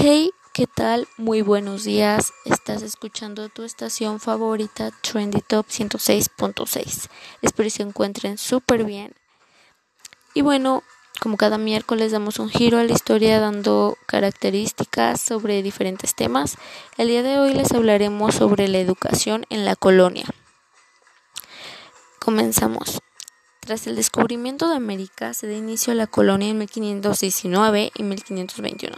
Hey, ¿qué tal? Muy buenos días. Estás escuchando tu estación favorita Trendy Top 106.6. Espero que se encuentren súper bien. Y bueno, como cada miércoles damos un giro a la historia dando características sobre diferentes temas. El día de hoy les hablaremos sobre la educación en la colonia. Comenzamos. Tras el descubrimiento de América se da inicio a la colonia en 1519 y 1521.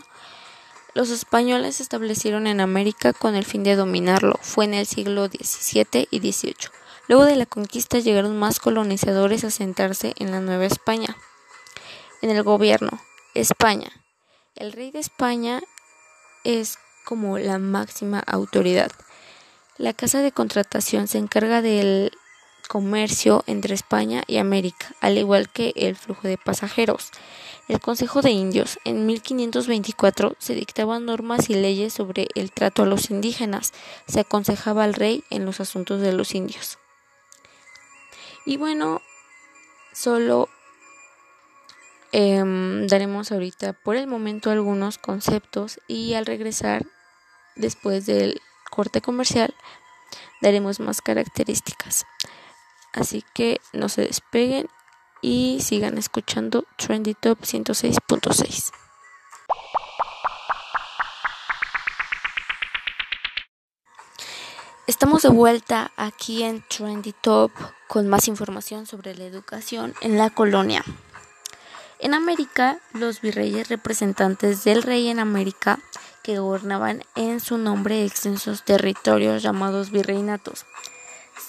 Los españoles se establecieron en América con el fin de dominarlo. Fue en el siglo XVII y XVIII. Luego de la conquista llegaron más colonizadores a sentarse en la Nueva España. En el gobierno, España. El rey de España es como la máxima autoridad. La casa de contratación se encarga del comercio entre España y América, al igual que el flujo de pasajeros. El Consejo de Indios en 1524 se dictaban normas y leyes sobre el trato a los indígenas. Se aconsejaba al rey en los asuntos de los indios. Y bueno, solo em, daremos ahorita por el momento algunos conceptos y al regresar después del corte comercial daremos más características. Así que no se despeguen y sigan escuchando Trendy Top 106.6. Estamos de vuelta aquí en Trendy Top con más información sobre la educación en la colonia. En América, los virreyes representantes del rey en América que gobernaban en su nombre extensos territorios llamados virreinatos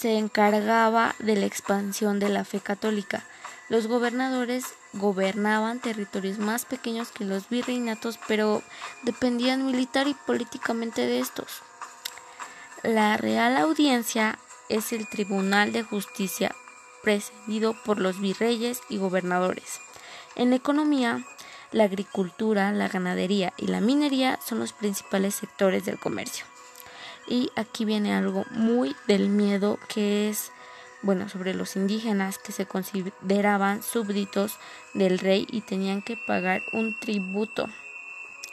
se encargaba de la expansión de la fe católica. Los gobernadores gobernaban territorios más pequeños que los virreinatos, pero dependían militar y políticamente de estos. La Real Audiencia es el Tribunal de Justicia presidido por los virreyes y gobernadores. En economía, la agricultura, la ganadería y la minería son los principales sectores del comercio. Y aquí viene algo muy del miedo que es, bueno, sobre los indígenas que se consideraban súbditos del rey y tenían que pagar un tributo.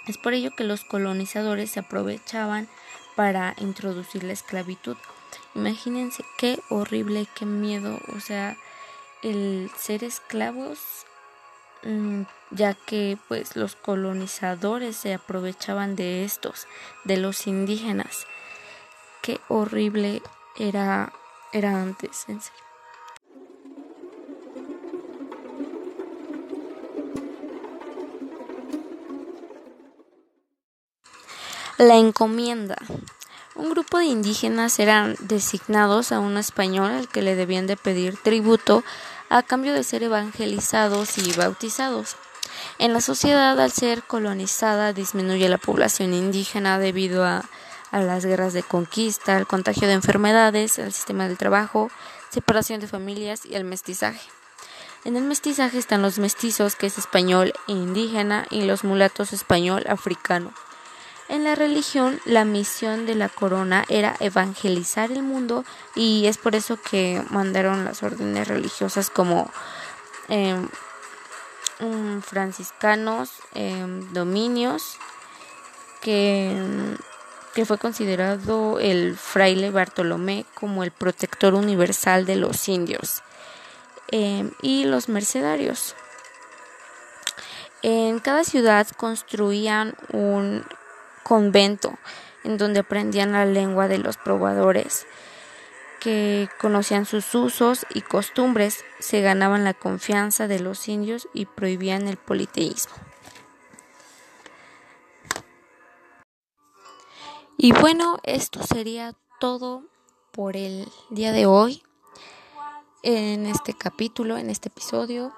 Es por ello que los colonizadores se aprovechaban para introducir la esclavitud. Imagínense qué horrible, qué miedo, o sea, el ser esclavos, mm, ya que pues los colonizadores se aprovechaban de estos, de los indígenas qué horrible era, era antes, en serio. La encomienda. Un grupo de indígenas eran designados a un español al que le debían de pedir tributo a cambio de ser evangelizados y bautizados. En la sociedad, al ser colonizada, disminuye la población indígena debido a a las guerras de conquista, al contagio de enfermedades, al sistema del trabajo, separación de familias y al mestizaje. En el mestizaje están los mestizos, que es español e indígena, y los mulatos español africano. En la religión, la misión de la corona era evangelizar el mundo y es por eso que mandaron las órdenes religiosas como em, franciscanos, em, dominios, que que fue considerado el fraile Bartolomé como el protector universal de los indios em, y los mercenarios. En cada ciudad construían un convento en donde aprendían la lengua de los probadores, que conocían sus usos y costumbres, se ganaban la confianza de los indios y prohibían el politeísmo. Y bueno, esto sería todo por el día de hoy en este capítulo, en este episodio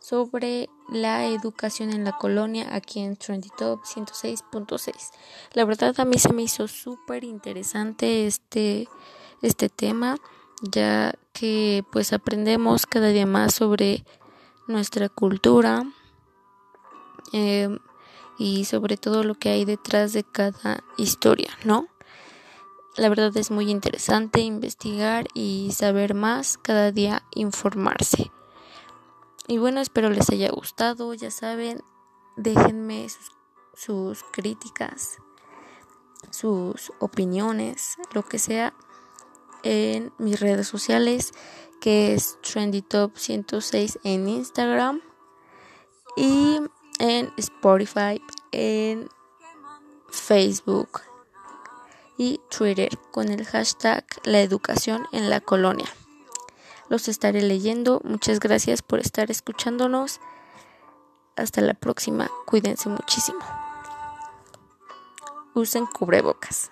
sobre la educación en la colonia aquí en Trendy Top 106.6. La verdad a mí se me hizo súper interesante este, este tema ya que pues aprendemos cada día más sobre nuestra cultura. Eh, y sobre todo lo que hay detrás de cada historia, ¿no? La verdad es muy interesante investigar y saber más, cada día informarse. Y bueno, espero les haya gustado, ya saben, déjenme sus críticas, sus opiniones, lo que sea, en mis redes sociales, que es TrendyTop 106 en Instagram y en Spotify, en Facebook y Twitter con el hashtag La Educación en la Colonia. Los estaré leyendo. Muchas gracias por estar escuchándonos. Hasta la próxima. Cuídense muchísimo. Usen cubrebocas.